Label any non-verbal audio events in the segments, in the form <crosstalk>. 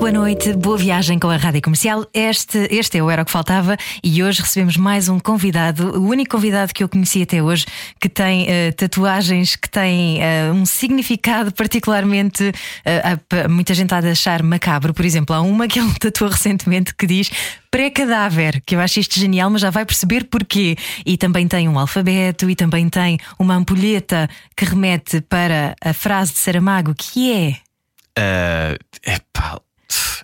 Boa noite, boa viagem com a Rádio Comercial. Este, este é o Era o que Faltava e hoje recebemos mais um convidado, o único convidado que eu conheci até hoje, que tem uh, tatuagens que têm uh, um significado particularmente. Uh, muita gente há de achar macabro, por exemplo, há uma que ele <laughs> tatuou recentemente que diz pré-cadáver, que eu acho isto genial, mas já vai perceber porquê. E também tem um alfabeto e também tem uma ampulheta que remete para a frase de Saramago, que é. Uh, epá,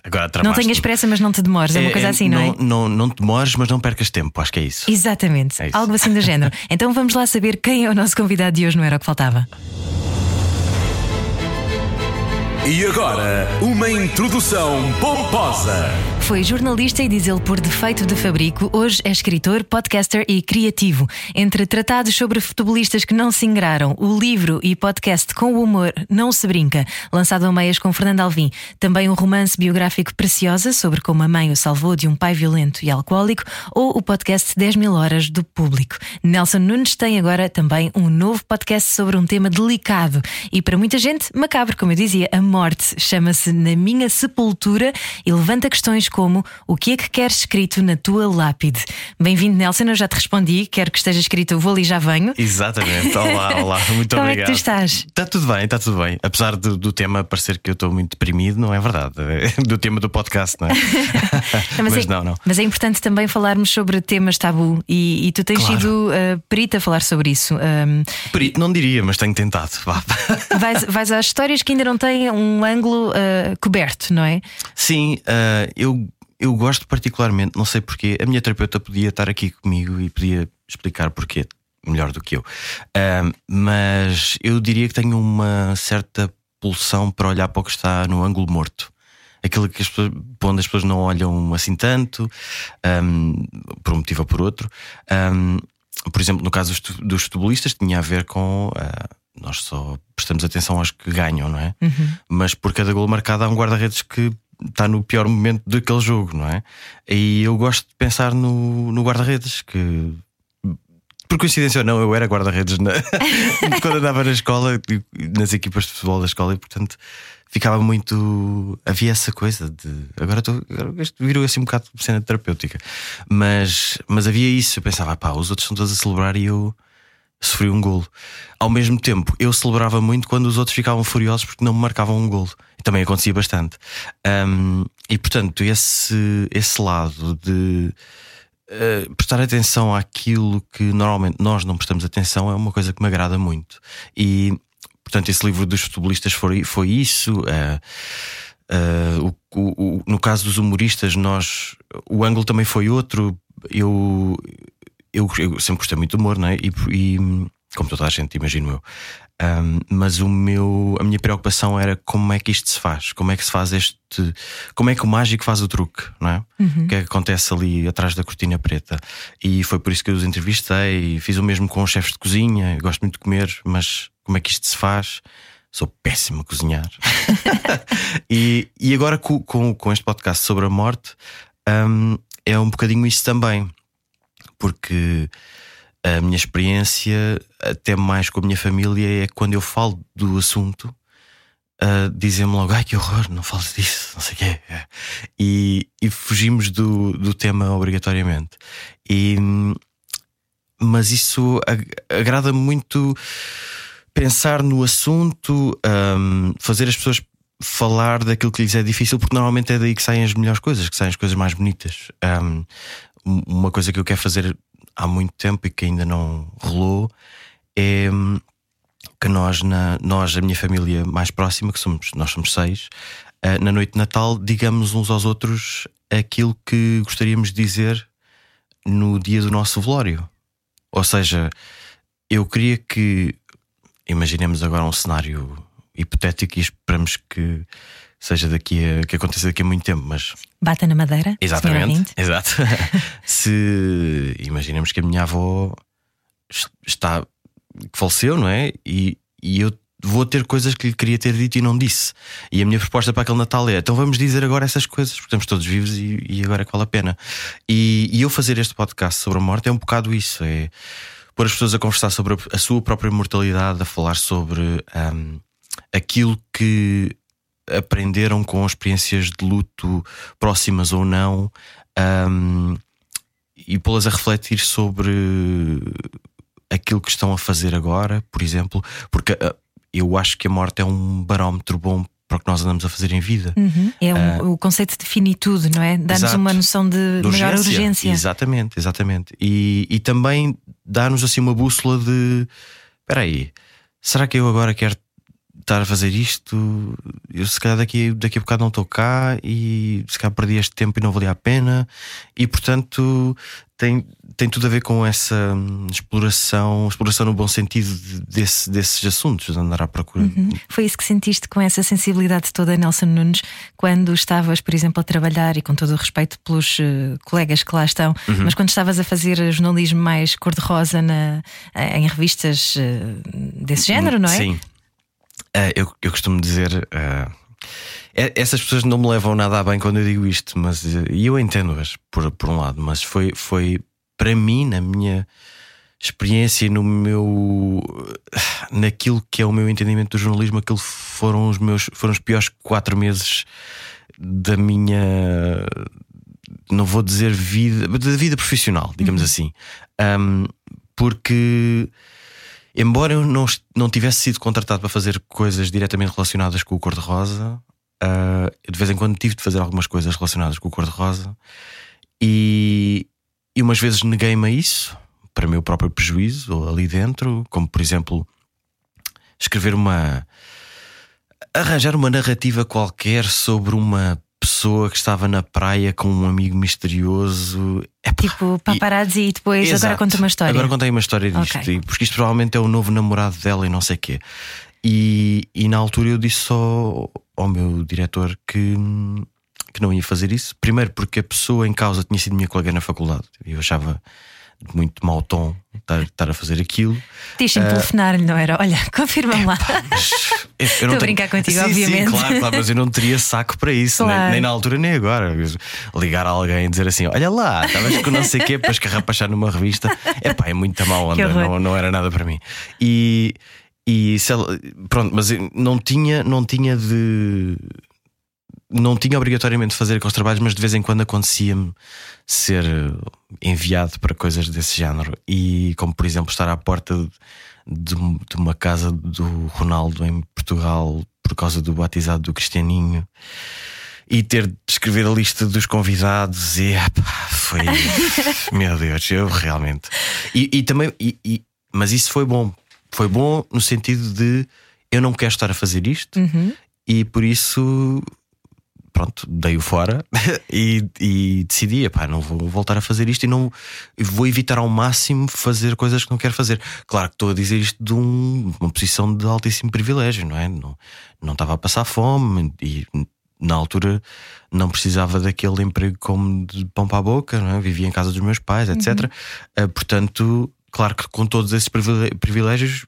Agora não tenhas pressa, mas não te demores. É, uma coisa é, assim, não, não é? Não, não te demores, mas não percas tempo. Acho que é isso. Exatamente. É isso. Algo assim do género. <laughs> Então vamos lá saber quem é o nosso convidado de hoje, não era o que faltava. E agora, uma introdução pomposa. Foi jornalista e diz ele por defeito de fabrico, hoje é escritor, podcaster e criativo. Entre tratados sobre futebolistas que não se ingraram, o livro e podcast com o humor Não se Brinca, lançado a meias com Fernando Alvim, também um romance biográfico Preciosa sobre como a mãe o salvou de um pai violento e alcoólico, ou o podcast 10 mil horas do público. Nelson Nunes tem agora também um novo podcast sobre um tema delicado e para muita gente macabro, como eu dizia, a morte. Chama-se Na Minha Sepultura e levanta questões como o que é que queres escrito na tua lápide. Bem-vindo, Nelson. Eu já te respondi. Quero que esteja escrito Eu vou ali já venho. Exatamente. <laughs> Olá, olá. Muito como obrigado. Como é que tu estás? Está tudo bem, está tudo bem. Apesar do, do, tema parecer que eu estou muito deprimido, não é verdade. <laughs> Do tema do podcast, não é? <laughs> não, mas, mas é, não, não. Mas é importante também falarmos sobre temas tabu e, e tu tens claro. sido uh, perita a falar sobre isso. Um, Perito, não diria, mas tenho tentado. Vais, vais às histórias que ainda não têm um um ângulo uh, coberto, não é? Sim, uh, eu, eu gosto particularmente, não sei porquê. A minha terapeuta podia estar aqui comigo e podia explicar porquê melhor do que eu, uh, mas eu diria que tenho uma certa pulsão para olhar para o que está no ângulo morto aquilo que as pessoas, onde as pessoas não olham assim tanto, um, por um motivo ou por outro. Um, por exemplo, no caso dos futebolistas, tinha a ver com uh, nós só prestamos atenção aos que ganham, não é? Uhum. Mas por cada gol marcado há um guarda-redes que está no pior momento daquele jogo, não é? E eu gosto de pensar no, no guarda-redes que. Por coincidência ou não, eu era guarda-redes na... <laughs> quando andava na escola, nas equipas de futebol da escola, e portanto ficava muito. Havia essa coisa de. Agora, estou, virou assim um bocado de cena terapêutica, mas, mas havia isso. Eu pensava, pá, os outros estão todos a celebrar e eu sofri um golo. Ao mesmo tempo, eu celebrava muito quando os outros ficavam furiosos porque não me marcavam um golo. E também acontecia bastante. Um, e portanto, esse, esse lado de uh, prestar atenção àquilo que normalmente nós não prestamos atenção é uma coisa que me agrada muito. E portanto, esse livro dos futebolistas foi, foi isso. Uh, Uh, o, o, no caso dos humoristas, nós o ângulo também foi outro. Eu, eu, eu, sempre gostei muito de humor, não é? E, e como toda a gente, imagino eu. Um, mas o meu, a minha preocupação era como é que isto se faz, como é que se faz este, como é que o mágico faz o truque, não é? Uhum. O que é que acontece ali atrás da cortina preta? E foi por isso que eu os entrevistei. Fiz o mesmo com os chefes de cozinha. Gosto muito de comer, mas como é que isto se faz? Sou péssimo a cozinhar. <laughs> e, e agora com, com, com, este podcast sobre a morte, um, é um bocadinho isso também porque a minha experiência, até mais com a minha família, é quando eu falo do assunto, uh, dizem-me logo: ai que horror, não fales disso, não sei o quê. E, e fugimos do, do tema obrigatoriamente. E, mas isso agrada-me muito pensar no assunto, um, fazer as pessoas falar daquilo que lhes é difícil, porque normalmente é daí que saem as melhores coisas, que saem as coisas mais bonitas. Um, uma coisa que eu quero fazer há muito tempo e que ainda não rolou é hum, que nós, na, nós, a minha família mais próxima, que somos, nós somos seis, uh, na noite de Natal, digamos uns aos outros aquilo que gostaríamos de dizer no dia do nosso velório. Ou seja, eu queria que imaginemos agora um cenário hipotético e esperamos que seja daqui a que aconteça daqui a muito tempo, mas bata na madeira. Exatamente, exato. <laughs> Se imaginemos que a minha avó está que faleceu, não é? E, e eu vou ter coisas que lhe queria ter dito e não disse. E a minha proposta para aquele Natal é: então vamos dizer agora essas coisas, porque estamos todos vivos e, e agora é que vale a pena. E, e, eu fazer este podcast sobre a morte é um bocado isso: é pôr as pessoas a conversar sobre a sua própria mortalidade, a falar sobre um, aquilo que aprenderam com experiências de luto próximas ou não. Um, e pô-las a refletir sobre aquilo que estão a fazer agora, por exemplo, porque uh, eu acho que a morte é um barómetro bom para o que nós andamos a fazer em vida. Uhum. É um, uh, o conceito de finitude, não é? Dá-nos uma noção de, de maior urgência. Exatamente, exatamente. E, e também dá-nos assim uma bússola de espera aí, será que eu agora quero estar a fazer isto, eu se calhar daqui, daqui a bocado não estou cá e se calhar perdi este tempo e não valia a pena. E portanto tem, tem tudo a ver com essa hum, exploração, exploração no bom sentido desse, desses assuntos, de andar à procura. Uhum. Foi isso que sentiste com essa sensibilidade toda, Nelson Nunes, quando estavas, por exemplo, a trabalhar, e com todo o respeito pelos uh, colegas que lá estão, uhum. mas quando estavas a fazer jornalismo mais cor-de-rosa em revistas uh, desse género, não é? Sim. Uh, eu, eu costumo dizer. Uh, essas pessoas não me levam nada a bem quando eu digo isto, mas e eu entendo-as por, por um lado, mas foi, foi para mim, na minha experiência, no meu naquilo que é o meu entendimento do jornalismo, aquilo foram os meus foram os piores quatro meses da minha não vou dizer vida da vida profissional, digamos uhum. assim, um, porque Embora eu não, não tivesse sido contratado para fazer coisas diretamente relacionadas com o cor-de-rosa, uh, de vez em quando tive de fazer algumas coisas relacionadas com o cor-de-rosa e, e umas vezes neguei-me a isso, para meu próprio prejuízo, ali dentro, como por exemplo escrever uma. arranjar uma narrativa qualquer sobre uma pessoa que estava na praia com um amigo misterioso. tipo paparazzi e, e depois exato. agora conta uma história. Agora contei uma história disto, okay. porque isto provavelmente é o novo namorado dela e não sei o quê. E, e na altura eu disse só ao meu diretor que, que não ia fazer isso. Primeiro porque a pessoa em causa tinha sido minha colega na faculdade. Eu achava muito mau tom estar, estar a fazer aquilo. Deixa-me uh, telefonar-lhe, não era? Olha, <laughs> confirma-me lá. <laughs> Estou a brincar contigo, sim, obviamente. Sim, claro, claro, mas eu não teria saco para isso, claro. nem, nem, na altura nem agora. Ligar a alguém e dizer assim: Olha lá, estavas com não sei o quê para escarrapachar numa revista. É pá, é muito mal onda, não, não era nada para mim. E. E ela, pronto, mas não tinha, não tinha de não tinha obrigatoriamente de fazer aqueles trabalhos, mas de vez em quando acontecia-me ser enviado para coisas desse género. E como por exemplo estar à porta de, de uma casa do Ronaldo em Portugal por causa do batizado do Cristianinho e ter de escrever a lista dos convidados e epá, foi <laughs> meu Deus, eu realmente e, e também e, e, mas isso foi bom foi bom no sentido de eu não quero estar a fazer isto uhum. e por isso pronto, dei-o fora <laughs> e, e decidi, pá, não vou voltar a fazer isto e não vou evitar ao máximo fazer coisas que não quero fazer. Claro que estou a dizer isto de um, uma posição de altíssimo privilégio, não é? Não, não estava a passar fome e na altura não precisava daquele emprego como de pão para a boca, não é? vivia em casa dos meus pais, etc. Uhum. Uh, portanto, claro que com todos esses privilégios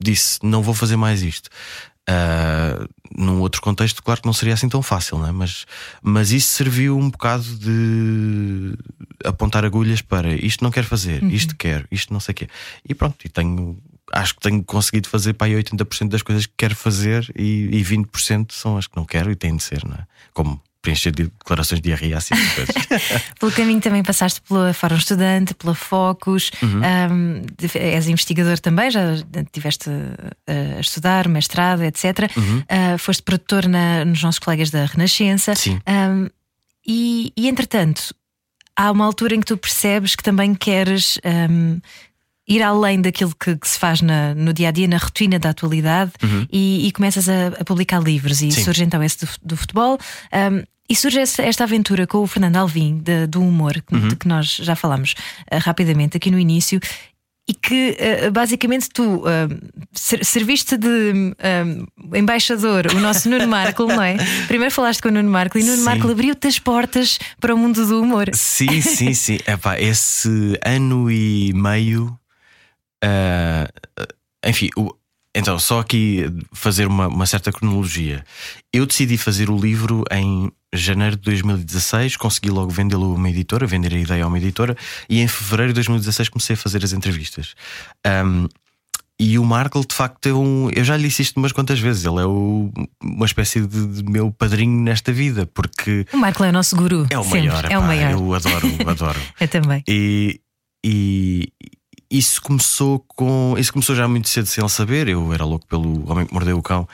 disse: não vou fazer mais isto. Uh, num outro contexto, claro que não seria assim tão fácil, não é? mas, mas isso serviu um bocado de apontar agulhas para isto não quero fazer, uhum. isto quero, isto não sei o quê. E pronto, e tenho, acho que tenho conseguido fazer para aí 80% das coisas que quero fazer e, e 20% são as que não quero e têm de ser, não é? Como preencher de declarações de diarreia assim <laughs> Pelo caminho também passaste pela Fórum Estudante, pela Focus, uhum. um, és investigador também, já estiveste a estudar, mestrado, etc. Uhum. Uh, foste produtor na, nos nossos colegas da Renascença. Sim. Um, e, e entretanto, há uma altura em que tu percebes que também queres. Um, ir além daquilo que, que se faz na, no dia a dia, na rotina da atualidade, uhum. e, e, começas a, a, publicar livros. E Sim. surge então esse do, do futebol. Um, e surge esta aventura com o Fernando Alvim, de, do humor, uhum. de que nós já falámos uh, rapidamente aqui no início, e que uh, basicamente tu uh, serviste de embaixador, o nosso Nuno Marco, não é? <laughs> Primeiro falaste com o Nuno Marco e Nuno Marco abriu-te as portas para o mundo do humor. Sim, sim, sim. <laughs> Epá, esse ano e meio enfim, o, então, só aqui fazer uma, uma, certa cronologia. Eu decidi fazer o livro em janeiro de 2016, consegui logo vendê-lo a uma editora, vender a ideia a uma editora, e em fevereiro de 2016 comecei a fazer as entrevistas. Um, e o Markle, de facto, é um. Eu já lhe disse isto umas quantas vezes. Ele é o, uma espécie de, de, meu padrinho nesta vida, porque. O Markle é o nosso guru. É o sempre. maior. É o maior. Eu adoro, <laughs> adoro. eu também. E, e, isso começou com. Isso começou já muito cedo sem ele saber. Eu era louco pelo Homem que Mordeu o Cão.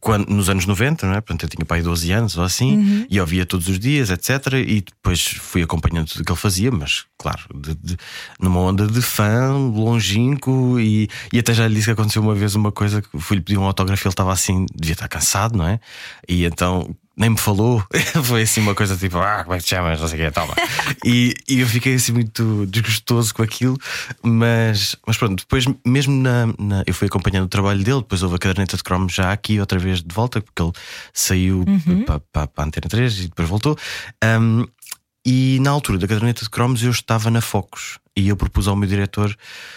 Quando, nos anos 90, não é? Portanto, eu tinha pai 12 anos ou assim, uhum. e ouvia todos os dias, etc. E depois fui acompanhando tudo o que ele fazia, mas claro, de, de, numa onda de fã, longínquo, e, e até já lhe disse que aconteceu uma vez uma coisa que fui-lhe pedir um autógrafo, ele estava assim, devia estar cansado, não é? E então nem me falou. <laughs> Foi assim uma coisa tipo, ah, como é que te chamas? Não sei o que, toma. <laughs> e, e eu fiquei assim muito desgostoso com aquilo, mas, mas pronto, depois, mesmo na, na, Eu fui acompanhando o trabalho dele, depois houve a caderneta de Chrome já aqui outra vez de volta, porque ele saiu uhum. para, a Antena 3 e depois voltou. Um, e na altura da caderneta de cromos eu estava na Focus e eu propus ao meu diretor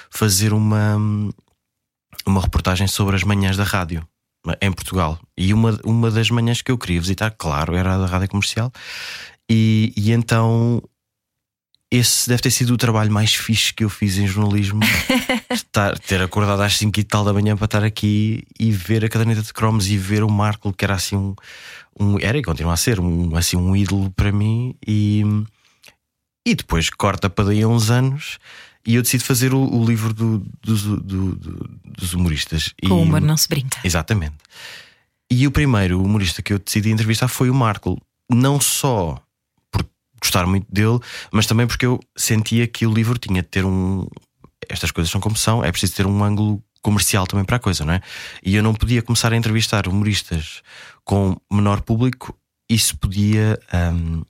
fazer uma, uma reportagem sobre as manhãs da rádio em Portugal. E uma, uma das manhãs que eu queria visitar, claro, era a da rádio comercial. E, e então esse deve ter sido o trabalho mais fixe que eu fiz em jornalismo. <laughs> estar, ter acordado às 5 e tal da manhã para estar aqui e ver a caderneta de cromos e ver o Marco, que era assim um, um. Era e continua a ser um, assim, um ídolo para mim. E, e depois corta para daí a uns anos e eu decido fazer o, o livro do, do, do, dos humoristas. Com o humor não se brinca. Exatamente. E o primeiro humorista que eu decidi entrevistar foi o Marco. Não só por gostar muito dele, mas também porque eu sentia que o livro tinha de ter um. Estas coisas são como são, é preciso ter um ângulo comercial também para a coisa, não é? E eu não podia começar a entrevistar humoristas com menor público, isso podia. Um,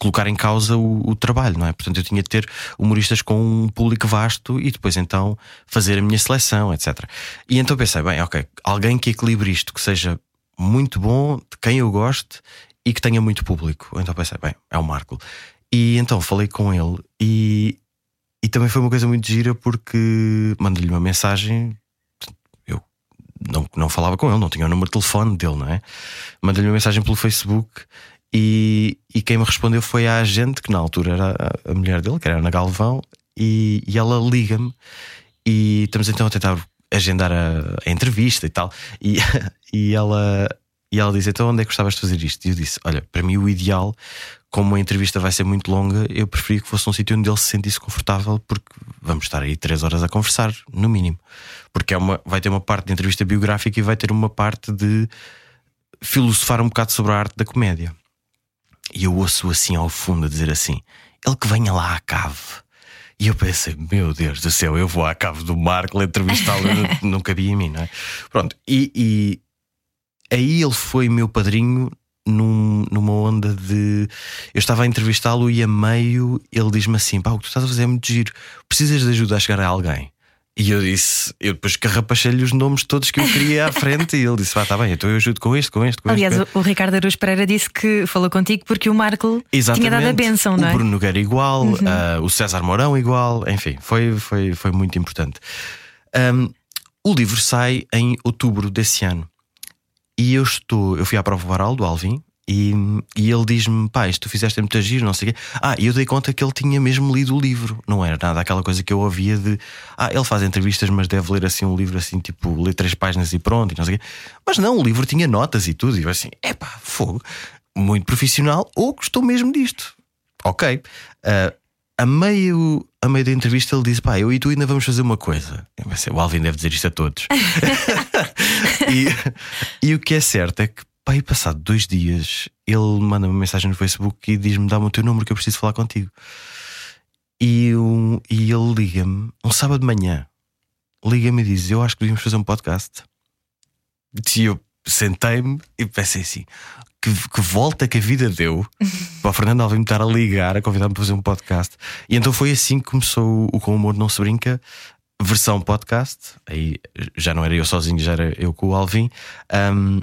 colocar em causa o, o, trabalho, não é? Portanto, eu tinha de ter humoristas com um público vasto e depois então fazer a minha seleção, etc. E então pensei, bem, ok, alguém que equilibre isto, que seja muito bom, de quem eu goste e que tenha muito público. Então pensei, bem, é o Marco. E então falei com ele e, e também foi uma coisa muito gira porque mandei-lhe uma mensagem. Eu não, não falava com ele, não tinha o número de telefone dele, não é? Mandei-lhe uma mensagem pelo Facebook e, e quem me respondeu foi a agente, que na altura era a, mulher dele, que era Ana Galvão, e, e ela liga-me e estamos então a tentar agendar a, a entrevista e tal. E, <laughs> e, ela, e ela diz: Então onde é que gostavas de fazer isto? E eu disse: Olha, para mim o ideal, como a entrevista vai ser muito longa, eu preferia que fosse um sítio onde ele se sentisse confortável, porque vamos estar aí três horas a conversar, no mínimo. Porque é uma, vai ter uma parte de entrevista biográfica e vai ter uma parte de filosofar um bocado sobre a arte da comédia. E eu ouço assim ao fundo a dizer assim: ele que venha lá à cave. E eu pensei, meu Deus do céu, eu vou à cave do Marco entrevistá-lo, <laughs> não, cabia em mim, não é? Pronto, e, e aí ele foi meu padrinho num, numa onda de. Eu estava a entrevistá-lo e a meio ele diz-me assim: pá, o que tu estás a fazer é muito giro, precisas de ajuda a chegar a alguém. E eu disse, eu depois carrapachei-lhe os nomes todos que eu queria à frente e ele disse: Vá, está bem, então eu ajudo com este, com este, com Aliás, este. Aliás, o Ricardo Aruz Pereira disse que falou contigo porque o Marco Exatamente. tinha dado a benção, não é? O Bruno Nogueira igual, uhum. uh, o César Mourão igual, enfim, foi, foi, foi muito importante. Um, o livro sai em outubro desse ano e eu estou, eu fui à prova oral do Alvin, e, e ele diz-me: Pá, isto tu fizeste muito giro, não sei o quê. Ah, e eu dei conta que ele tinha mesmo lido o livro. Não era nada aquela coisa que eu ouvia de Ah, ele faz entrevistas, mas deve ler assim um livro assim, tipo, ler três páginas e pronto, e não sei o quê. Mas não, o livro tinha notas e tudo. E eu assim: É fogo, muito profissional, ou gostou mesmo disto. Ok. Uh, a meio, a meio da entrevista ele disse: Pá, eu e tu ainda vamos fazer uma coisa. Pensei, o Alvin deve dizer isto a todos. <laughs> e, e o que é certo é que E passado dois dias, ele manda uma mensagem no Facebook e diz-me: dá-me o teu número que eu preciso falar contigo. E, um, e ele liga-me, um sábado de manhã, liga-me e diz: Eu acho que devíamos fazer um podcast. E eu sentei-me e pensei assim: que, que, volta que a vida deu <laughs> para o Fernando Alvim me estar a ligar, a convidar-me para fazer um podcast. E então foi assim que começou o Com o Humor Não Se Brinca, versão podcast. Aí já não era eu sozinho, já era eu com o Alvin. Um,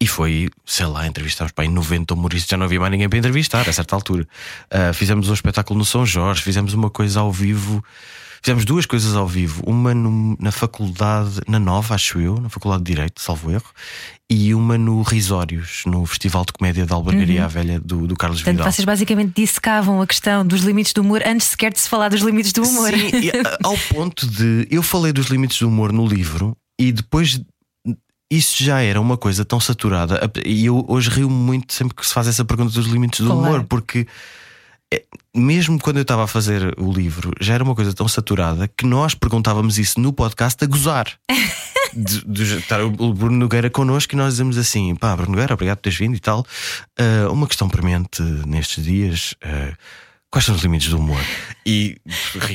e foi, sei lá, entrevistámos para em 90 humoristas, já não havia mais ninguém para entrevistar a certa altura. Uh, fizemos um espetáculo no São Jorge, fizemos uma coisa ao vivo, Fizemos duas coisas ao vivo, uma no, na faculdade, na Nova, acho eu, na Faculdade de Direito, salvo erro, e uma no Risórios, no Festival de Comédia da Albergaria uhum. Velha do, do Carlos Portanto, Vidal. Vocês basicamente dissecavam a questão dos limites do humor antes sequer de se falar dos limites do humor. Sim, ao ponto de eu falei dos limites do humor no livro e depois isso já era uma coisa tão saturada. E eu hoje rio muito sempre que se faz essa pergunta dos limites do claro. humor, porque é, mesmo quando eu estava a fazer o livro, já era uma coisa tão saturada que nós perguntávamos isso no podcast a gozar. <laughs> de, de estar o Bruno Nogueira connosco e nós dizemos assim: pá, Bruno Nogueira, obrigado por teres vindo e tal. Uh, uma questão premente nestes dias. Uh, quais são os limites do humor? E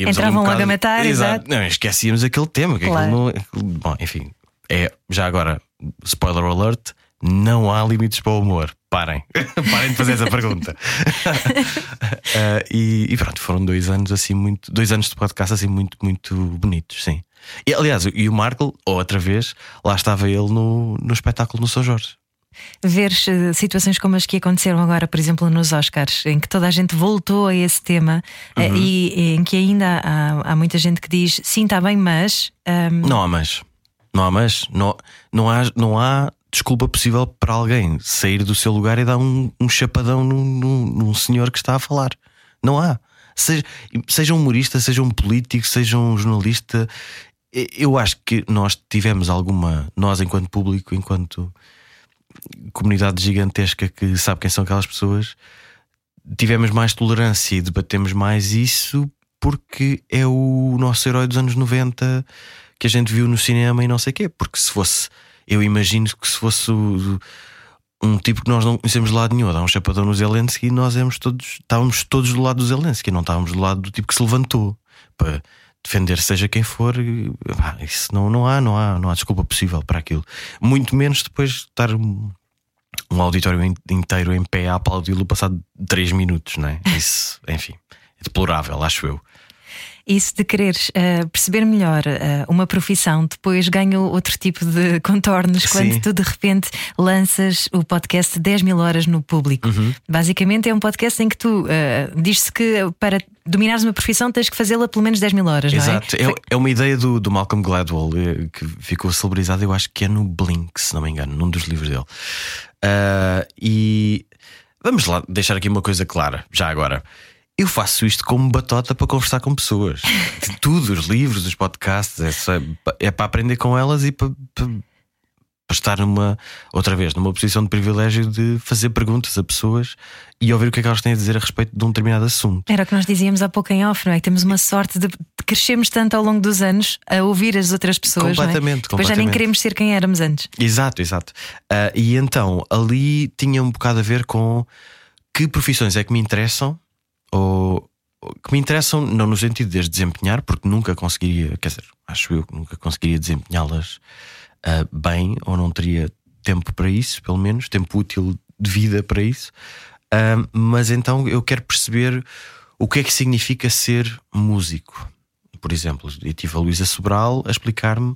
Entravam um logo a matar, exato. Não, esquecíamos aquele tema. Que claro. não, bom, enfim, é já agora, spoiler alert: não há limites para o humor. Parem, <laughs> parem de fazer essa pergunta. uh, <laughs> e, e, pronto, foram dois anos assim muito, dois anos de podcast assim muito, muito bonitos, sim. E, aliás, e o Marco, outra vez, lá estava ele no, no espetáculo no São Jorge. Ver eh, situações como as que aconteceram agora, por exemplo, nos Oscars, em que toda a gente voltou a esse tema eh, uhum. e, e, em que ainda há, há, muita gente que diz sim, está bem, mas. Um... Ehm, não há mas. Não há mas. Não, não, há, não há desculpa possível para alguém sair do seu lugar e dar um, um chapadão num, num, num senhor que está a falar. Não há. Seja, seja um humorista, seja um político, seja um jornalista, eu acho que nós tivemos alguma, nós enquanto público, enquanto comunidade gigantesca que sabe quem são aquelas pessoas, tivemos mais tolerância e debatemos mais isso porque é o nosso herói dos anos 90 que a gente viu no cinema e não sei o quê. Porque se fosse, eu imagino que se fosse um tipo que nós não conhecemos de lado nenhum, dar um chapadão no Zelensky, nós éramos todos, estávamos todos do lado do Zelensky, não estávamos do lado do tipo que se levantou para defender seja quem for, isso não, não há, não há, não há desculpa possível para aquilo. Muito menos depois de estar um, um auditório inteiro em pé a aplaudi-lo passado 3 minutos, não é? Isso, <laughs> enfim, é deplorável, acho eu. Isso de quereres uh, perceber melhor uh, uma profissão depois ganha outro tipo de <laughs> contornos quando tu de repente lanças o podcast 10 mil horas no público. Uhum. Basicamente é um podcast em que tu uh, diz-se que para dominares uma profissão tens que fazê-la pelo menos 10 mil horas. Exato, é? é? é? uma ideia do, do Malcolm Gladwell que ficou celebrizada, eu acho que é no Blink, se não me engano, num dos livros dele. e vamos lá deixar aqui uma coisa clara, já agora. Eu faço isto como batota para conversar com pessoas. De <laughs> tudo, os livros, os podcasts, é, só, é para aprender com elas e para, para, para, estar numa, outra vez, numa posição de privilégio de fazer perguntas a pessoas e ouvir o que é que elas têm a dizer a respeito de um determinado assunto. Era o que nós dizíamos há pouco em off, não é? Que temos uma sorte de crescermos tanto ao longo dos anos a ouvir as outras pessoas. Completamente, não é? Depois já nem queremos ser quem éramos antes. Exato, exato. Uh, e então ali tinha um bocado a ver com que profissões é que me interessam ou, que me interessam, não no sentido de as desempenhar, porque nunca conseguiria, quer dizer, acho eu que nunca conseguiria desempenhá-las uh, bem, ou não teria tempo para isso, pelo menos, tempo útil de vida para isso. Uh, mas então eu quero perceber o que é que significa ser músico. Por exemplo, eu tive a Luísa Sobral a explicar-me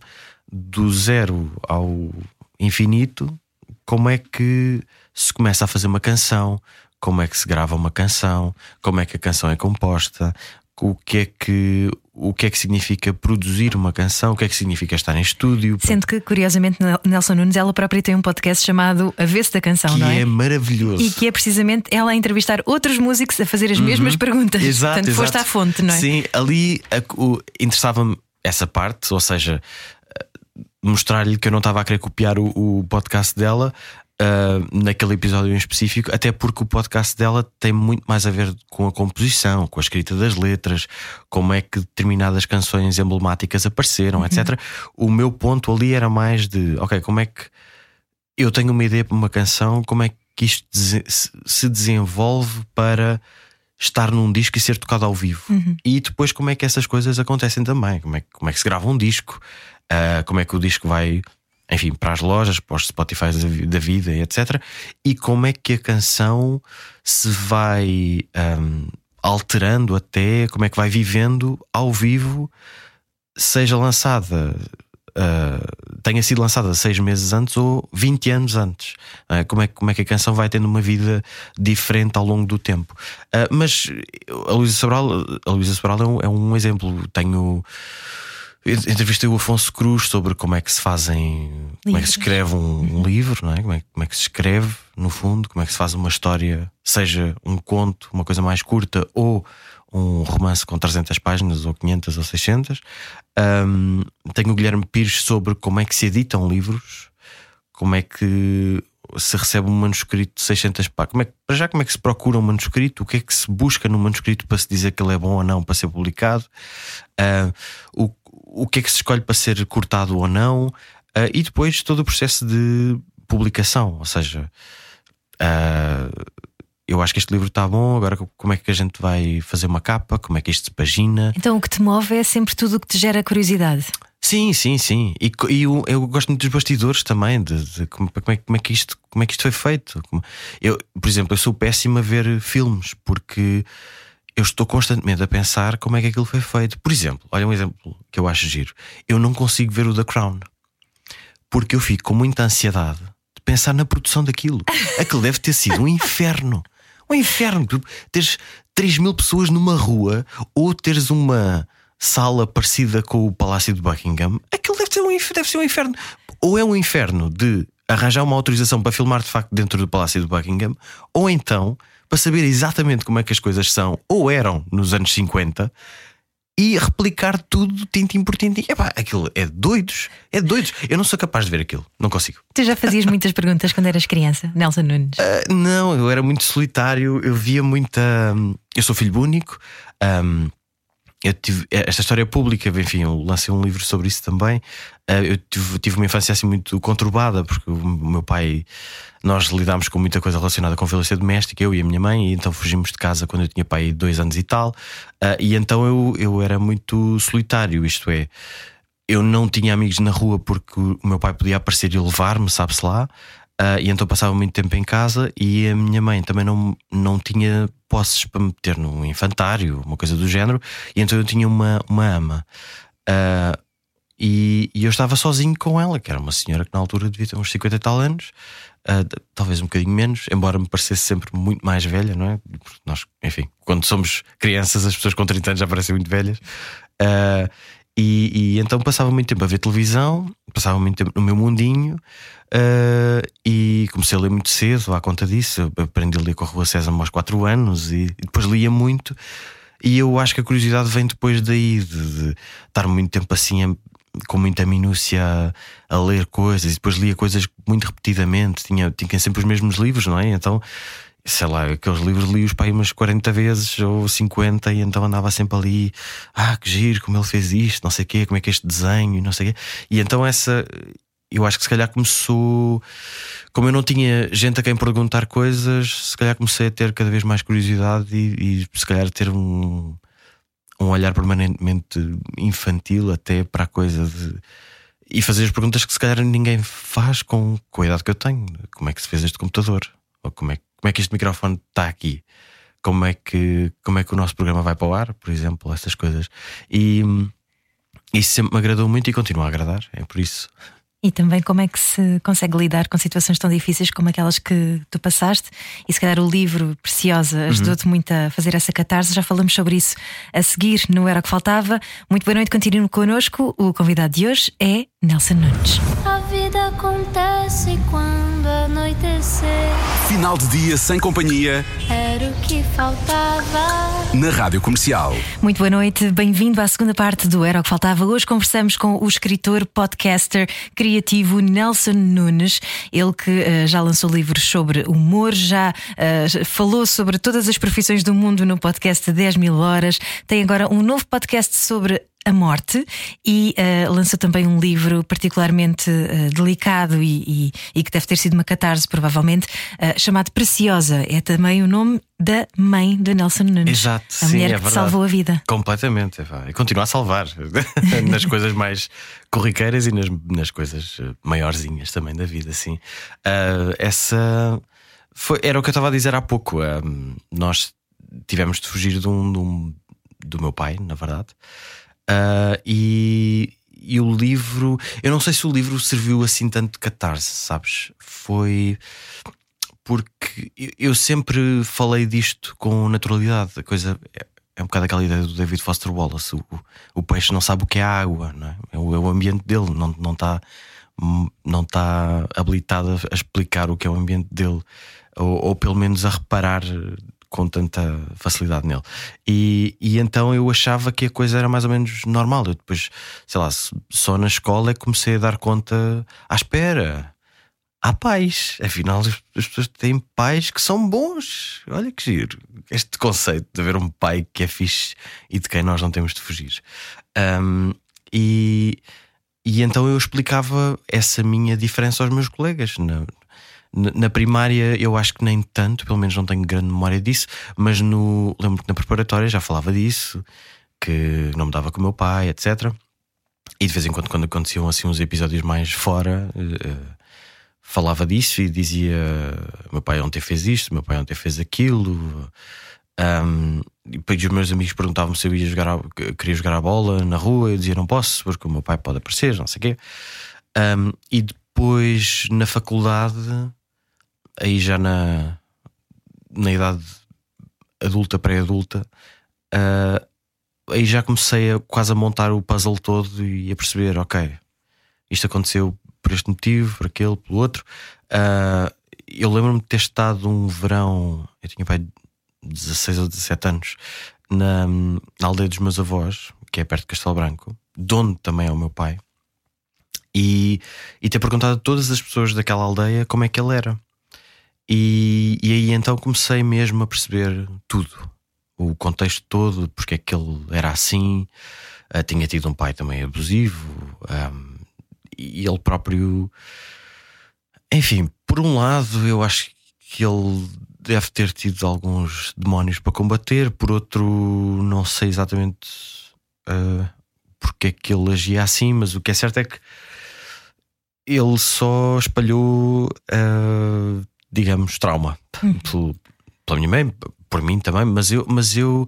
do zero ao infinito como é que se começa a fazer uma canção, como é que se grava uma canção, como é que a canção é composta, o que é que o que é que significa produzir uma canção, o que é que significa estar em estúdio. Sendo que, curiosamente, Nelson Nunes, ela própria tem um podcast chamado Avesso da Canção, que não é? é maravilhoso. E que é precisamente ela a entrevistar outros músicos a fazer as uhum. mesmas perguntas. Exato, Portanto, exato. foste à fonte, não é? Sim, ali interessava-me essa parte, ou seja, mostrar-lhe que eu não estava a querer copiar o, o podcast dela, uh, naquele episódio em específico, até porque o podcast dela tem muito mais a ver com a composição, com a escrita das letras, como é que determinadas canções emblemáticas apareceram, uhum. etc. O meu ponto ali era mais de, ok, como é que eu tenho uma ideia para uma canção, como é que isto se desenvolve para estar num disco e ser tocado ao vivo. Uhum. E depois como é que essas coisas acontecem também, como é, como é que se grava um disco, uh, como é que o disco vai enfim, para as lojas, para os Spotify da vida, etc. E como é que a canção se vai um, alterando até, como é que vai vivendo ao vivo, seja lançada uh, tenha sido lançada seis meses antes ou 20 anos antes. Uh, como, é, como é que a canção vai tendo uma vida diferente ao longo do tempo? Uh, mas a Luísa Sobral, a Luísa Sobral é um, é um exemplo. Tenho. Entrevistei o Afonso Cruz sobre como é que se fazem, Livros. como é que se escreve um, um livro, não é? Como, é? como é que se escreve, no fundo, como é que se faz uma história, seja um conto, uma coisa mais curta, ou um romance com 300 páginas, ou 500 ou 600. Um, tenho o Guilherme Pires sobre como é que se editam livros, como é que se recebe um manuscrito de 600 páginas. Como é, para já, como é que se procura um manuscrito? O que é que se busca no manuscrito para se dizer que ele é bom ou não para ser publicado? Uh, o, o que é que se escolhe para ser cortado ou não? Uh, e depois todo o processo de publicação, ou seja, uh, eu acho que este livro está bom, agora como é que a gente vai fazer uma capa? Como é que isto se pagina? Então o que te move é sempre tudo o que te gera curiosidade. Sim, sim, sim. E, e eu, eu, gosto muito dos bastidores também, de, de como, como, é, como, é, que isto, como é que isto foi feito. Eu, por exemplo, eu sou péssimo a ver filmes porque eu estou constantemente a pensar como é que aquilo foi feito. Por exemplo, olha um exemplo que eu acho giro. Eu não consigo ver o The Crown porque eu fico com muita ansiedade de pensar na produção daquilo. <laughs> Aquilo deve ter sido um inferno. Um inferno. Tu teres 3 mil pessoas numa rua ou teres uma sala parecida com o Palácio de Buckingham. Aquilo deve ser um, deve ser um inferno. Ou é um inferno de arranjar uma autorização para filmar de facto dentro do Palácio de Buckingham, ou então para saber exatamente como é que as coisas são ou eram nos anos 50 e replicar tudo tintim por tintim. Epá, aquilo é doidos, é doidos. Eu não sou capaz de ver aquilo, não consigo. Tu já fazias muitas perguntas quando eras criança, Nelson Nunes? Uh, não, eu era muito solitário, eu via muita. Eu sou filho único. Um, eu tive esta história é pública, enfim, eu lancei um livro sobre isso também. Ah, eu tive, tive, uma infância assim muito conturbada, porque o meu pai, nós lidámos com muita coisa relacionada com violência doméstica, eu e a minha mãe, e então fugimos de casa quando eu tinha pai dois anos e tal. Ah, e então eu, eu era muito solitário, isto é, eu não tinha amigos na rua porque o meu pai podia aparecer e levar-me, sabe-se lá. Uh, e então passava muito tempo em casa e a minha mãe também não, não tinha posses para meter num infantário, uma coisa do género, e então eu tinha uma, uma ama. Uh, e, e, eu estava sozinho com ela, que era uma senhora que na altura devia ter uns 50 e tal anos, uh, talvez um bocadinho menos, embora me parecesse sempre muito mais velha, não é? Porque nós, enfim, quando somos crianças, as pessoas com 30 anos já parecem muito velhas. E, e, então passava muito tempo a ver televisão, passava muito tempo no meu mundinho uh, e comecei a ler muito cedo à conta disso. Aprendi a ler com a Rua César aos 4 anos e, e, depois lia muito. E eu acho que a curiosidade vem depois daí, de, de estar muito tempo assim, a, com muita minúcia a, a, ler coisas e depois lia coisas muito repetidamente. Tinha, tinha sempre os mesmos livros, não é? Então sei lá, aqueles livros li-os aí umas 40 vezes ou 50 e então andava sempre ali, ah, que giro, como ele fez isto, não sei o quê, como é que é este desenho, não sei o quê. E então essa, eu acho que se calhar começou, como eu não tinha gente a quem perguntar coisas, se calhar comecei a ter cada vez mais curiosidade e, e se calhar ter um, um olhar permanentemente infantil até para a coisa de. E fazer as perguntas que se calhar ninguém faz com, com a idade que eu tenho. Como é que se fez este computador? Ou como é, como é que este microfone está aqui? Como é, que, como é que o nosso programa vai para o ar, por exemplo, essas coisas. E isso sempre me agradou muito e continua a agradar. É por isso e também como é que se consegue lidar com situações tão difíceis como aquelas que tu passaste. E se calhar o livro Preciosa uhum. ajudou-te muito a fazer essa catarse. Já falamos sobre isso a seguir, não era o que faltava. Muito boa noite, continue connosco. O convidado de hoje é Nelson Nunes. A vida acontece quando anoitecer. Final de dia sem companhia. Era o que faltava. Na Rádio Comercial. Muito boa noite, bem-vindo à segunda parte do Era o que Faltava. Hoje conversamos com o escritor, podcaster, criativo Nelson Nunes. Ele que uh, já lançou livros sobre humor, já uh, falou sobre todas as profissões do mundo no podcast 10 mil horas. Tem agora um novo podcast sobre a morte e uh, lançou também um livro particularmente uh, delicado e, e, e, que deve ter sido uma catarse, provavelmente, uh, chamado Preciosa. É também o nome da mãe de Nelson Nunes. Exato, a sim, mulher é que salvou a vida. Completamente. E continua a salvar <laughs> nas coisas mais corriqueiras e nas, nas coisas maiorzinhas também da vida, sim. essa foi, era o que eu estava a dizer há pouco. nós tivemos de fugir de um, de um do meu pai, na verdade. Uh, e, e o livro, eu não sei se o livro serviu assim tanto de catarse, sabes? Foi porque eu sempre falei disto com naturalidade. A coisa é, é um bocado aquela ideia do David Foster Wallace: o, o peixe não sabe o que é água, não é? É, o, é o ambiente dele, não está. Não tá, não está habilitado a explicar o que é o ambiente dele, ou, ou pelo menos a reparar com tanta facilidade nele. E, e então eu achava que a coisa era mais ou menos normal. Eu depois, sei lá, só na escola é que comecei a dar conta à espera. Há pais, afinal, as pessoas têm pais que são bons. Olha que giro. Este conceito de haver um pai que é fixe e de quem nós não temos de fugir. Um, e, e então eu explicava essa minha diferença aos meus colegas. Não, na primária eu acho que nem tanto, pelo menos não tenho grande memória disso, mas no lembro que na preparatória já falava disso, que não me dava com o meu pai, etc. E de vez em quando, quando aconteciam assim uns episódios mais fora, uh, falava disso e dizia: meu pai ontem fez isto, meu pai ontem fez aquilo. Um, e depois os meus amigos perguntavam se eu ia jogar a, queria jogar a bola na rua, eu dizia não posso, porque o meu pai pode aparecer, não sei o quê. Um, e depois na faculdade aí já na, na idade adulta, pré-adulta, uh, aí já comecei a quase a montar o puzzle todo e a perceber: ok, isto aconteceu por este motivo, por aquele, pelo outro. Uh, eu lembro-me de ter estado um verão, eu tinha pai 16 ou 17 anos, na, na aldeia dos meus avós, que é perto de Castelo Branco, de onde também é o meu pai, e, e ter perguntado a todas as pessoas daquela aldeia como é que ele era. E, e aí então comecei mesmo a perceber tudo, o contexto todo, porque é que ele era assim. Uh, tinha tido um pai também abusivo, um, e ele próprio. Enfim, por um lado, eu acho que ele deve ter tido alguns demónios para combater, por outro, não sei exatamente uh, porque é que ele agia assim, mas o que é certo é que ele só espalhou uh, digamos, trauma hum. pela minha mãe, por mim também, mas eu, mas eu,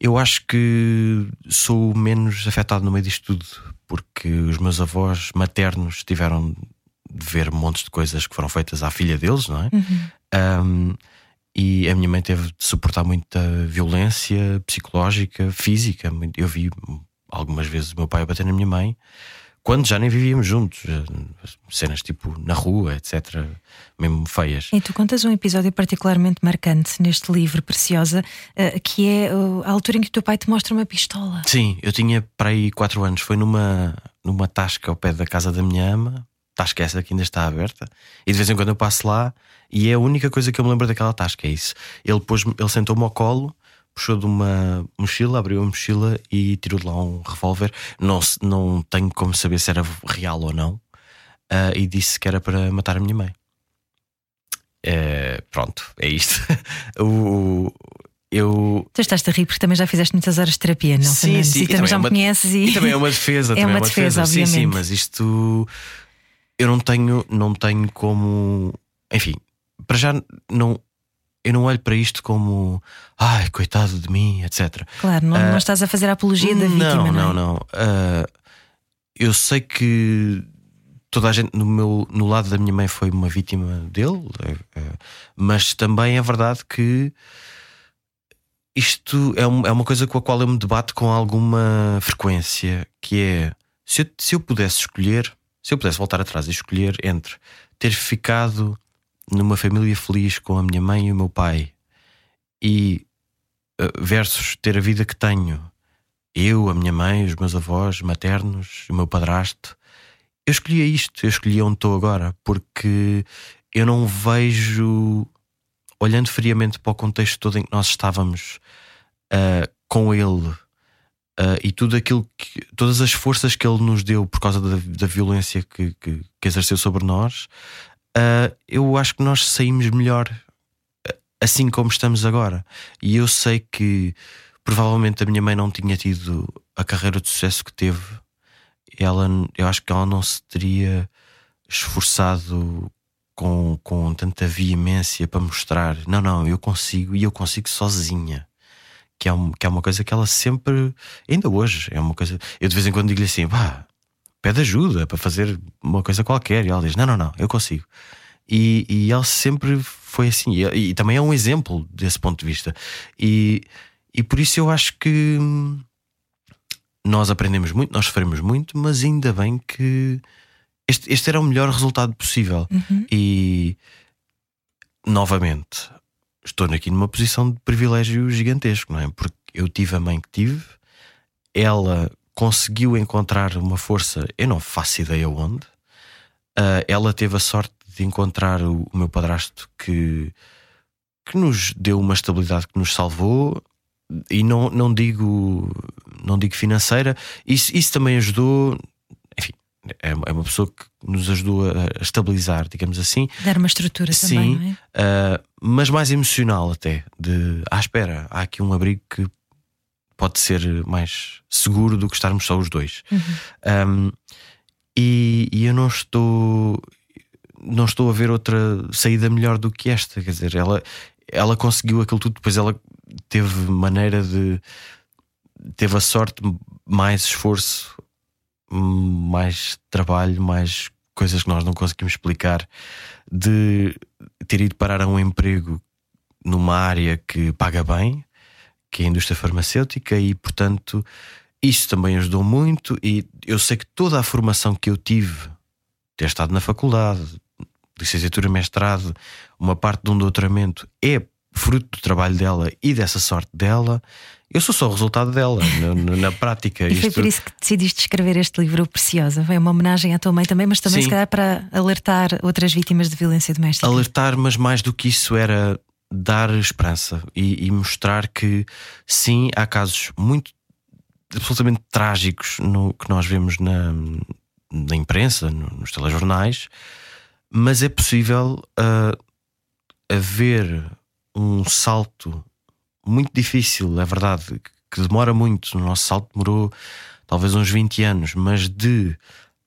eu acho que sou menos afetado no meio disto tudo, porque os meus avós maternos tiveram de ver montes de coisas que foram feitas à filha deles, não é? Uhum. Um, e a minha mãe teve de suportar muita violência psicológica, física. Eu vi algumas vezes o meu pai bater na minha mãe quando já nem vivíamos juntos, cenas tipo na rua, etc., mesmo feias. E tu contas um episódio particularmente marcante neste livro, Preciosa, eh, que é a altura em que o teu pai te mostra uma pistola. Sim, eu tinha para aí 4 anos, foi numa, numa tasca ao pé da casa da minha ama, tasca essa que ainda está aberta, e de vez em quando eu passo lá e é a única coisa que eu me lembro daquela tasca, é isso. Ele, ele sentou-me ao colo puxou de uma mochila, abriu a mochila e tirou de lá um revólver. Não, não tenho como saber se era real ou não. Uh, e disse que era para matar a minha mãe. Uh, pronto, é isto. <laughs> o, eu... Tu estás a rir porque também já fizeste muitas horas de terapia, não? Sim, sim. E, e também já é uma, me conheces e... e também é uma defesa. <laughs> é uma, é uma defesa, defesa, obviamente. Sim, sim, mas isto eu não tenho, não tenho como. Enfim, para já não eu não olho para isto como ai, coitado de mim, etc. Claro, não, uh, não estás a fazer a apologia da vítima. Não, não, não. não. Uh, eu sei que toda a gente no, meu, no lado da minha mãe foi uma vítima dele, uh, mas também é verdade que isto é, um, é uma coisa com a qual eu me debato com alguma frequência, que é se eu, se eu pudesse escolher, se eu pudesse voltar atrás e escolher entre ter ficado numa família feliz com a minha mãe e o meu pai. E uh, versus ter a vida que tenho, eu, a minha mãe, os meus avós maternos, o meu padrasto, eu escolhia isto, eu escolhia onde estou agora, porque eu não vejo, olhando friamente para o contexto todo em que nós estávamos uh, com ele uh, e tudo aquilo que, todas as forças que ele nos deu por causa da, da violência que, que, que exerceu sobre nós, uh, eu acho que nós saímos melhor ah, assim como estamos agora. E eu sei que provavelmente a minha mãe não tinha tido a carreira de sucesso que teve. Ela, eu acho que ela não se teria esforçado com, com tanta veemência para mostrar: não, não, eu consigo e eu consigo sozinha. Que é, um, que é uma coisa que ela sempre, ainda hoje, é uma coisa. Eu de vez em quando digo-lhe assim: pá, pede ajuda para fazer uma coisa qualquer. E ela diz: Não, não, não, eu consigo. E, e ele sempre foi assim. E, e, também é um exemplo desse ponto de vista. E, e por isso eu acho que nós aprendemos muito, nós sofremos muito, mas ainda bem que este, este era o melhor resultado possível. Uhum. E novamente, estou aqui numa posição de privilégio gigantesco, não é? Porque eu tive a mãe que tive, ela conseguiu encontrar uma força, eu não faço ideia onde. Uh, ela teve a sorte de encontrar o, o, meu padrasto que, que nos deu uma estabilidade que nos salvou. E não, não digo não digo financeira, isso, isso também ajudou. Enfim, é, é uma pessoa que nos ajudou a estabilizar, digamos assim. Dar uma estrutura Sim, também, é? Uh, mas mais emocional até. De, ah, espera, há aqui um abrigo que pode ser mais seguro do que estarmos só os dois. Uhum. Um, e, e, eu não estou não estou a ver outra saída melhor do que esta. Quer dizer, ela, ela conseguiu aquilo tudo, depois ela teve maneira de teve a sorte, mais esforço, mais trabalho, mais coisas que nós não conseguimos explicar, de ter ido parar a um emprego numa área que paga bem, que é a indústria farmacêutica, e portanto isso também ajudou muito. E eu sei que toda a formação que eu tive, ter estado na faculdade, licenciatura, mestrado, uma parte de um doutoramento, é fruto do trabalho dela e dessa sorte dela. Eu sou só o resultado dela, na, na <laughs> prática. e foi Isto... por isso que decidiste escrever este livro Preciosa. Foi uma homenagem à tua mãe também, mas também Sim. se calhar para alertar outras vítimas de violência doméstica. Alertar, mas mais do que isso era dar esperança e, e mostrar que sim, há casos muito absolutamente trágicos no, que nós vemos na, na imprensa, no, nos telejornais, mas é possível uh, haver um salto muito difícil, é verdade, que demora muito. O nosso salto demorou talvez uns 20 anos, mas de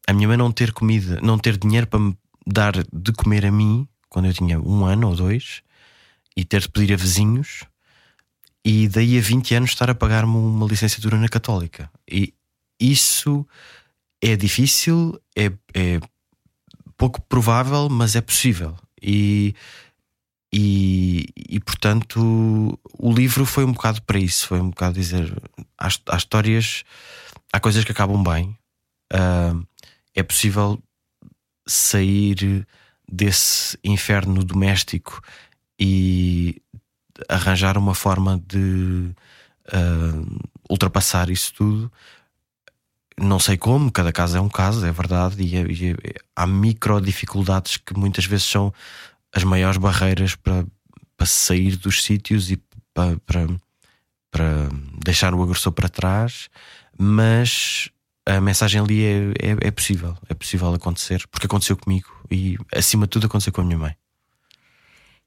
a minha mãe não ter comida, não ter dinheiro para me dar de comer a mim quando eu tinha um ano ou dois e ter de pedir a vizinhos, e daí a 20 anos estar a pagar-me uma licenciatura na Católica. E isso é difícil, é, é pouco provável, mas é possível. E e, e, portanto o livro foi um bocado para isso, foi um bocado dizer há, há histórias, há coisas que acabam bem, uh, é possível sair desse inferno doméstico e arranjar uma forma de uh, ultrapassar isso tudo. Não sei como, cada caso é um caso, é verdade, e, e há micro dificuldades que muitas vezes são as maiores barreiras para, para sair dos sítios e para, para, para deixar o agressor para trás, mas a mensagem ali é, é, é, possível, é possível acontecer, porque aconteceu comigo e acima de tudo aconteceu com a minha mãe.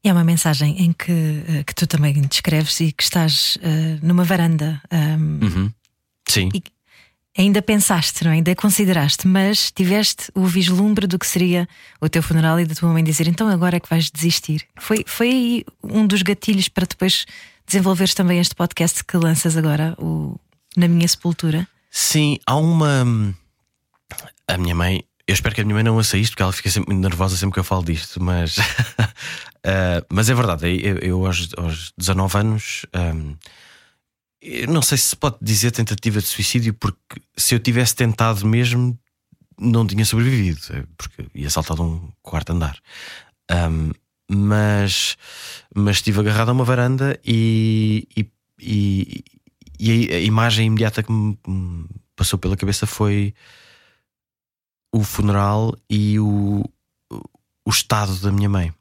E é uma mensagem em que, eh, que tu também descreves e que estás uh, numa varanda. Um, uhum. Sim. E, ainda pensaste, não é? ainda consideraste, mas tiveste o vislumbre do que seria o teu funeral e da tua mãe dizer então agora é que vais desistir. Foi, foi aí um dos gatilhos para depois desenvolveres também este podcast que lanças agora, o Na Minha Sepultura? Sim, há uma. A minha mãe. Eu espero que a minha mãe não ouça isto porque ela fica sempre muito nervosa sempre que eu falo disto, mas. uh, <laughs> mas é verdade, eu, eu aos, aos 19 anos. Um, eu não sei se se pode dizer tentativa de suicídio, porque se eu tivesse tentado mesmo, não tinha sobrevivido, é, porque ia saltar de um quarto andar. Um, mas, mas estive agarrado a uma varanda e, e, e, e a, imagem imediata que me passou pela cabeça foi o funeral e o, o estado da minha mãe.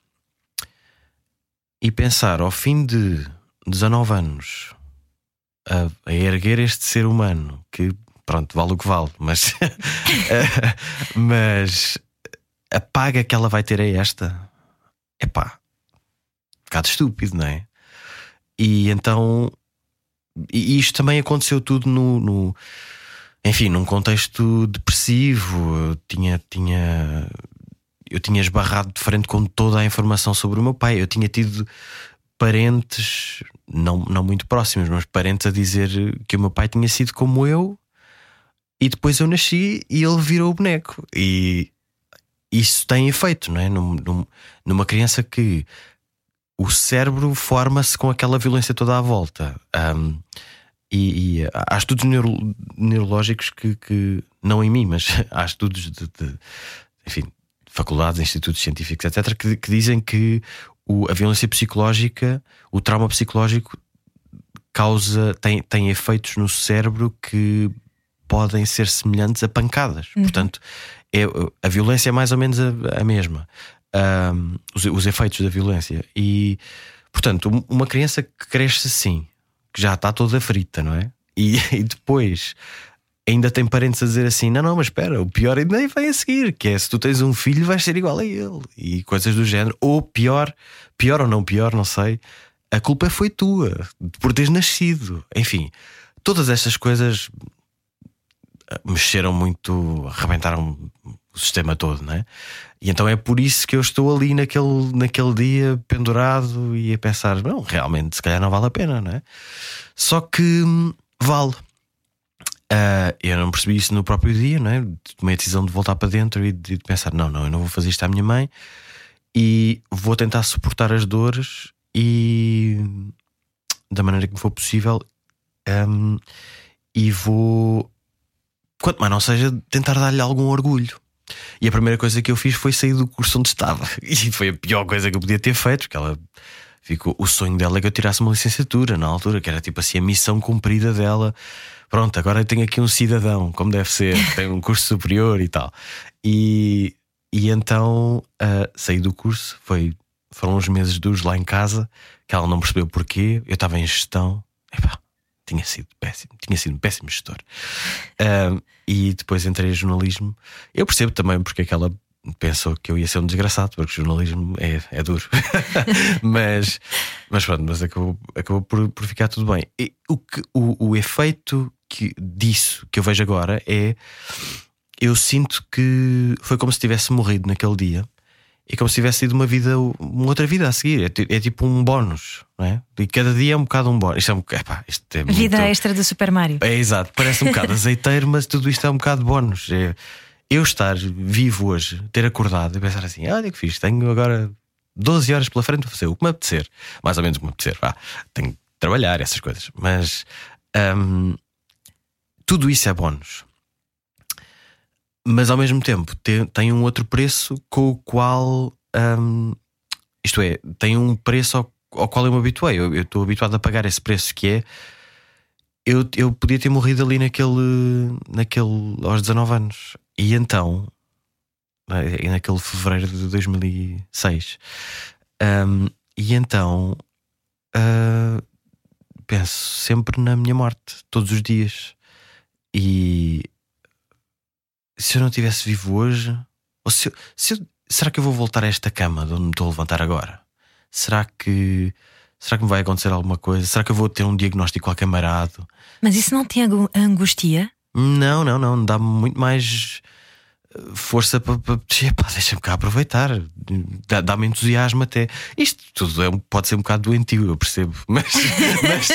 E pensar ao fim de 19 anos a, a erguer este ser humano que, pronto, vale o que vale, mas, <laughs> mas a paga que ela vai ter é esta. É pá, um bocado estúpido, não é? E então, e isto também aconteceu tudo no, no enfim, num contexto depressivo. Eu tinha, tinha, eu tinha esbarrado de frente com toda a informação sobre o meu pai. Eu tinha tido parentes, não, não muito próximos, mas parentes a dizer que o meu pai tinha sido como eu E depois eu nasci e ele virou o boneco. E isso tem efeito, não é? Num, num, numa criança que o cérebro forma-se com aquela violência toda à volta. Um, e, e, há estudos neuro, neurológicos que, que, não em mim, mas <laughs> há estudos de, de enfim, faculdades, institutos científicos, etc., que, que dizem que o, a violência psicológica, o trauma psicológico, causa, tem, tem efeitos no cérebro que podem ser semelhantes a pancadas. Uhum. Portanto, é, a violência é mais ou menos a, a mesma. Um, os, os, efeitos da violência. E, portanto, uma criança que cresce assim, que já está toda frita, não é? E, <laughs> e depois ainda tem parentes a dizer assim: não, não, mas espera, o pior ainda vem a seguir, que é se tu tens um filho, vais ser igual a ele, e coisas do género. Ou pior, pior ou não pior, não sei, a culpa foi tua por teres nascido. Enfim, todas estas coisas mexeram muito, arrebentaram o sistema todo, não é? E então é por isso que eu estou ali naquele, naquele dia pendurado e a pensar: não, realmente, se calhar não vale a pena, não é? Só que hum, vale. Uh, eu não percebi isso no próprio dia, não é? Tomei a decisão de voltar para dentro e de, pensar: não, não, eu não vou fazer isto à minha mãe e vou tentar suportar as dores e da maneira que me for possível. Um, e vou quanto mais não seja, tentar dar-lhe algum orgulho. E a primeira coisa que eu fiz foi sair do curso onde estava. <laughs> E foi a pior coisa que eu podia ter feito, porque ela ficou. O sonho dela é que eu tirasse uma licenciatura na altura, que era tipo assim a missão cumprida dela. Pronto, agora eu tenho aqui um cidadão, como deve ser, tem um curso superior e tal. E, e então uh, saí do curso, foi, foram uns meses duros lá em casa, que ela não percebeu porquê. Eu estava em gestão. Epá, tinha sido péssimo, tinha sido um péssimo gestor. Um, e depois entrei em jornalismo. Eu percebo também porque é que ela pensou que eu ia ser um desgraçado, porque jornalismo é, é duro. <laughs> mas, mas pronto, mas acabou, acabou por, por ficar tudo bem. E o, que, o, o efeito que, disso que eu vejo agora é eu sinto que foi como se tivesse morrido naquele dia é como se tivesse sido uma vida, uma outra vida a seguir. É, é tipo um bónus, não é? E cada dia é um bocado um bónus. Isto é, um, epá, isto é vida muito... extra do Super Mario. É exato, parece um bocado <laughs> azeiteiro, mas tudo isto é um bocado bónus. É, eu estar vivo hoje, ter acordado e pensar assim: olha que fiz, tenho agora 12 horas pela frente para fazer o que me apetecer, mais ou menos o que me apetecer. Vá, tenho que trabalhar, essas coisas, mas hum, tudo isso é bónus mas ao mesmo tempo tem, tem um outro preço com o qual. Um, isto é, tem um preço ao, ao qual eu me habituei. Eu estou habituado a pagar esse preço que é. Eu, eu podia ter morrido ali naquele, naquele. aos 19 anos. E então. Naquele fevereiro de 2006. Um, e então. Uh, penso sempre na minha morte, todos os dias. E se eu não tivesse vivo hoje, ou se, se eu, será que eu vou voltar a esta cama de onde me estou a levantar agora? Será que será que me vai acontecer alguma coisa? Será que eu vou ter um diagnóstico qualquer marado? Mas isso não tem angustia? Não, não, não. Dá-me muito mais eh, força para, para <laughs> deixa-me cá aproveitar, dá-me entusiasmo até. Isto tudo é, pode ser um bocado doentio, eu percebo, mas, <laughs> mas,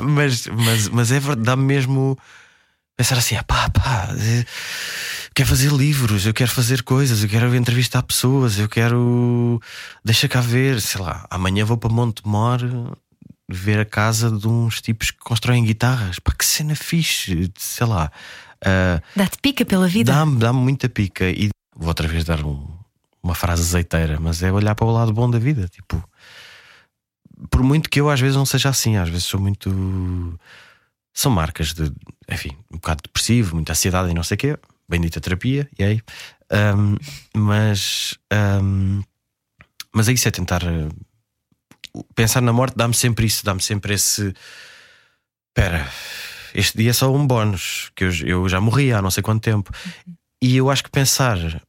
mas, mas, mas é verdade, dá-me mesmo pensar assim: pá, pá, eh, quero fazer livros, eu quero fazer coisas, eu quero entrevistar pessoas, eu quero. Deixa cá ver, sei lá, amanhã vou para Montemor ver a casa de uns tipos que constroem guitarras. Pá, que cena fixe, sei lá. Uh, Dá-te pica pela vida? Dá-me dá muita pica. E vou outra vez dar um, uma frase azeiteira, mas é olhar para o lado bom da vida. Tipo, por muito que eu às vezes não seja assim, às vezes sou muito são marcas de, enfim, um bocado depressivo, muita ansiedade e não sei o quê. Bendita terapia, e aí. Um, mas, um, mas é isso, é tentar uh, pensar na morte, dá-me sempre isso, dá-me sempre esse. Espera, este dia é só um bónus, que eu, eu já morri há não sei quanto tempo. E eu acho que pensar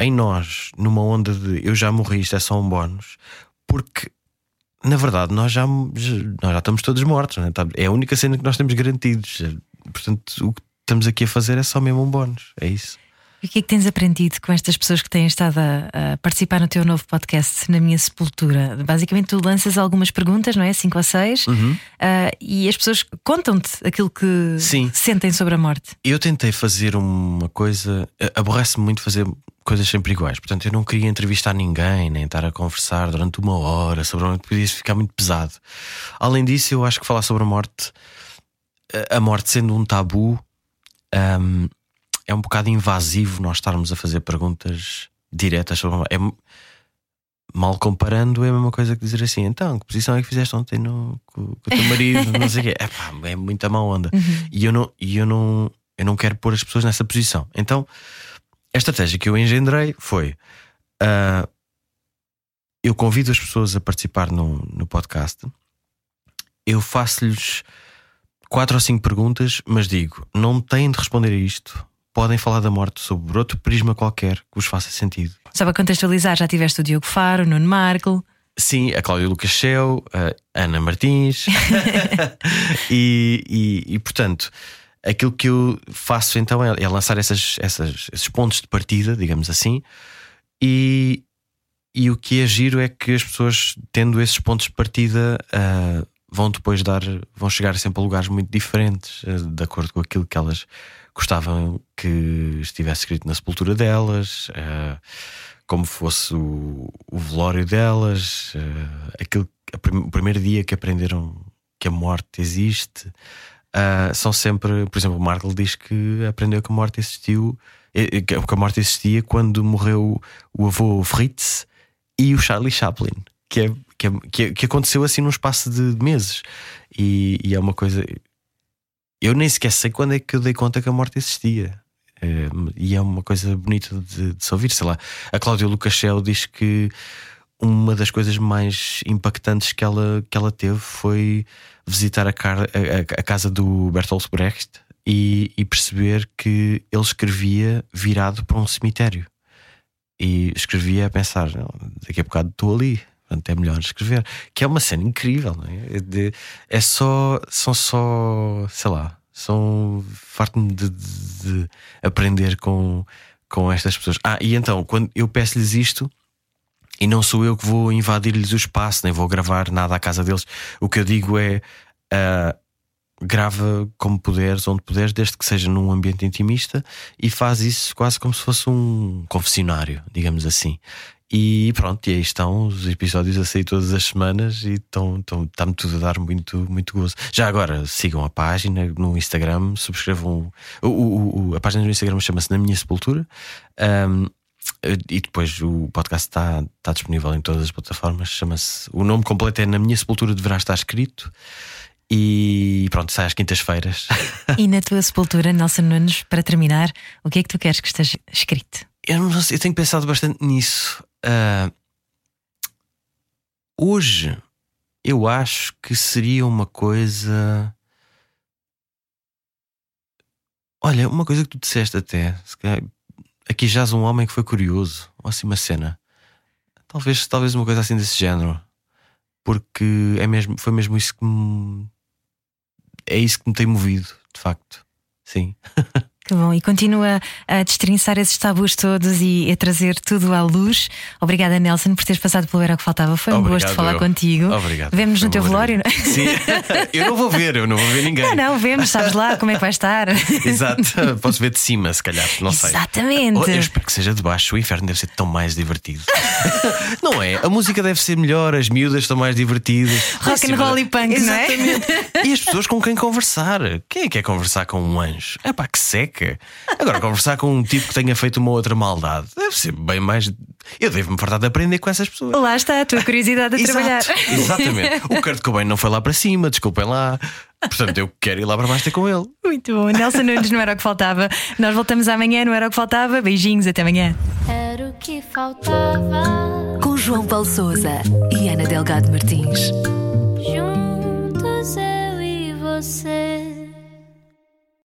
em nós, numa onda de eu já morri, isto é só um bónus, porque na verdade, nós já, nós já estamos todos mortos. Né? É a única cena que nós temos garantidos. Portanto, o que estamos aqui a fazer é só mesmo um bónus. É isso. E o que é que tens aprendido com estas pessoas que têm estado a, a, participar no teu novo podcast, Na Minha Sepultura? Basicamente, tu lanças algumas perguntas, não é? Cinco ou seis, Uhum. uh, e as pessoas contam-te aquilo que Sim. sentem sobre a morte. Eu tentei fazer uma coisa. Aborrece-me muito fazer coisas sempre iguais. Portanto, eu não queria entrevistar ninguém, nem estar a conversar durante uma hora sobre a morte, podia ficar muito pesado. Além disso, eu acho que falar sobre a morte, a- morte sendo um tabu, hum, é um bocado invasivo nós estarmos a fazer perguntas diretas sobre. É mal comparando, é a mesma coisa que dizer assim: então, que posição é que fizeste ontem no, com, com o teu marido? <laughs> não sei o quê. Epá, é muita má onda. E eu não, e eu não, eu não quero pôr as pessoas nessa posição. Então, a estratégia que eu engendrei foi: ah, eu convido as pessoas a participar no, no podcast, eu faço-lhes quatro ou cinco perguntas, mas digo: não têm de responder a isto. Podem falar da morte sobre outro prisma qualquer que vos faça sentido. Só para contextualizar, já tiveste o Diogo Faro, o Nuno Marco. Sim, a Cláudia Lucas Shell, a Ana Martins. <laughs> <laughs> e, e, e, portanto, aquilo que eu faço então é, é lançar essas, essas, esses pontos de partida, digamos assim, e, e o que é giro é que as pessoas, tendo esses pontos de partida, ah, vão depois dar, vão chegar sempre a lugares muito diferentes, ah, de acordo com aquilo que elas gostavam que estivesse escrito na sepultura delas. ah, como fosse o, o velório delas, eh, aquilo, o primeiro dia que aprenderam que a morte existe. São sempre, por exemplo, o Markle diz que aprendeu que a morte existiu, eh, eh, que a morte existia quando morreu o avô Fritz e o Charlie Chaplin, que, é, que, é- que, é- que aconteceu assim num espaço de meses. E, e é uma coisa. Eu nem sequer sei quando é que eu dei conta que a morte existia. Eh, e é uma coisa bonita de, de se ouvir. Sei lá, a Cláudia Lucachel diz que uma das coisas mais impactantes que ela, que ela teve foi visitar a, car- a- a- casa do Bertolt Brecht e, e perceber que ele escrevia virado para um cemitério. E escrevia a pensar: "Não, daqui a bocado estou ali. Portanto, é melhor escrever. Que é uma cena incrível, não é? É de- é só, são só, sei lá, são farto-me de, de- de aprender com, com estas pessoas. Ah, e então, quando eu peço-lhes isto, e não sou eu que vou invadir-lhes o espaço, nem vou gravar nada à casa deles, o que eu digo é. ah, grava como puderes, onde puderes, desde que seja num ambiente intimista e faz isso quase como se fosse um confessionário, digamos assim. E pronto, e aí estão os episódios a sair todas as semanas e está-me tudo a dar muito, muito gozo. Já agora sigam a página no Instagram, subscrevam. O, o- o- a página no Instagram chama-se Na Minha Sepultura. Ahm, e depois o podcast está, está disponível em todas as plataformas. Chama-se. O nome completo é Na Minha Sepultura Deverá Estar Escrito. E pronto, sai às quintas-feiras. E na tua sepultura, Nelson Nunes, para terminar, o que é que tu queres que esteja escrito? Eu, não sei, eu tenho pensado bastante nisso. Ah, hoje, eu acho que seria uma coisa. Olha, uma coisa que tu disseste até. aqui jaz um homem que foi curioso. Ou assim, uma cena. Talvez, talvez uma coisa assim desse género. Porque é mesmo, foi mesmo isso que me. É isso que me tem movido, de facto. Sim. <laughs> Que bom, e continua a destrinçar esses tabus todos e a trazer tudo à luz. Obrigada, Nelson, por teres passado pelo Era o que Faltava. Foi um Obrigado, gosto falar eu. contigo. Obrigado. Vemo-nos Foi no teu velório, não é? Sim. <laughs> eu não vou ver, eu não vou ver ninguém. Não, não, vemos, sabes lá como é que vai estar. <laughs> Exato, posso ver de cima, se calhar, não sei. Exatamente. Oh, eu espero que seja de baixo, o inferno deve ser tão mais divertido. <laughs> não é? A música deve ser melhor, as miúdas estão mais divertidas. Rock and roll e punk, não é? <laughs> E as pessoas com quem conversar. Quem é que quer conversar com um anjo? É pá, que seca. Agora, conversar com um tipo que tenha feito uma outra maldade deve ser bem mais. Eu devo-me fartar de aprender com essas pessoas. Lá está a tua curiosidade a Exato, trabalhar. Exatamente. <laughs> O Kurt Cobain não foi lá para cima, desculpem lá. Portanto, eu quero ir lá para baixo ter com ele. Muito bom. Nelson Nunes não era o que faltava. Nós voltamos amanhã, não era o que faltava. Beijinhos, até amanhã. Era o que faltava. Com João Paulo Souza e Ana Delgado Martins. Juntos você.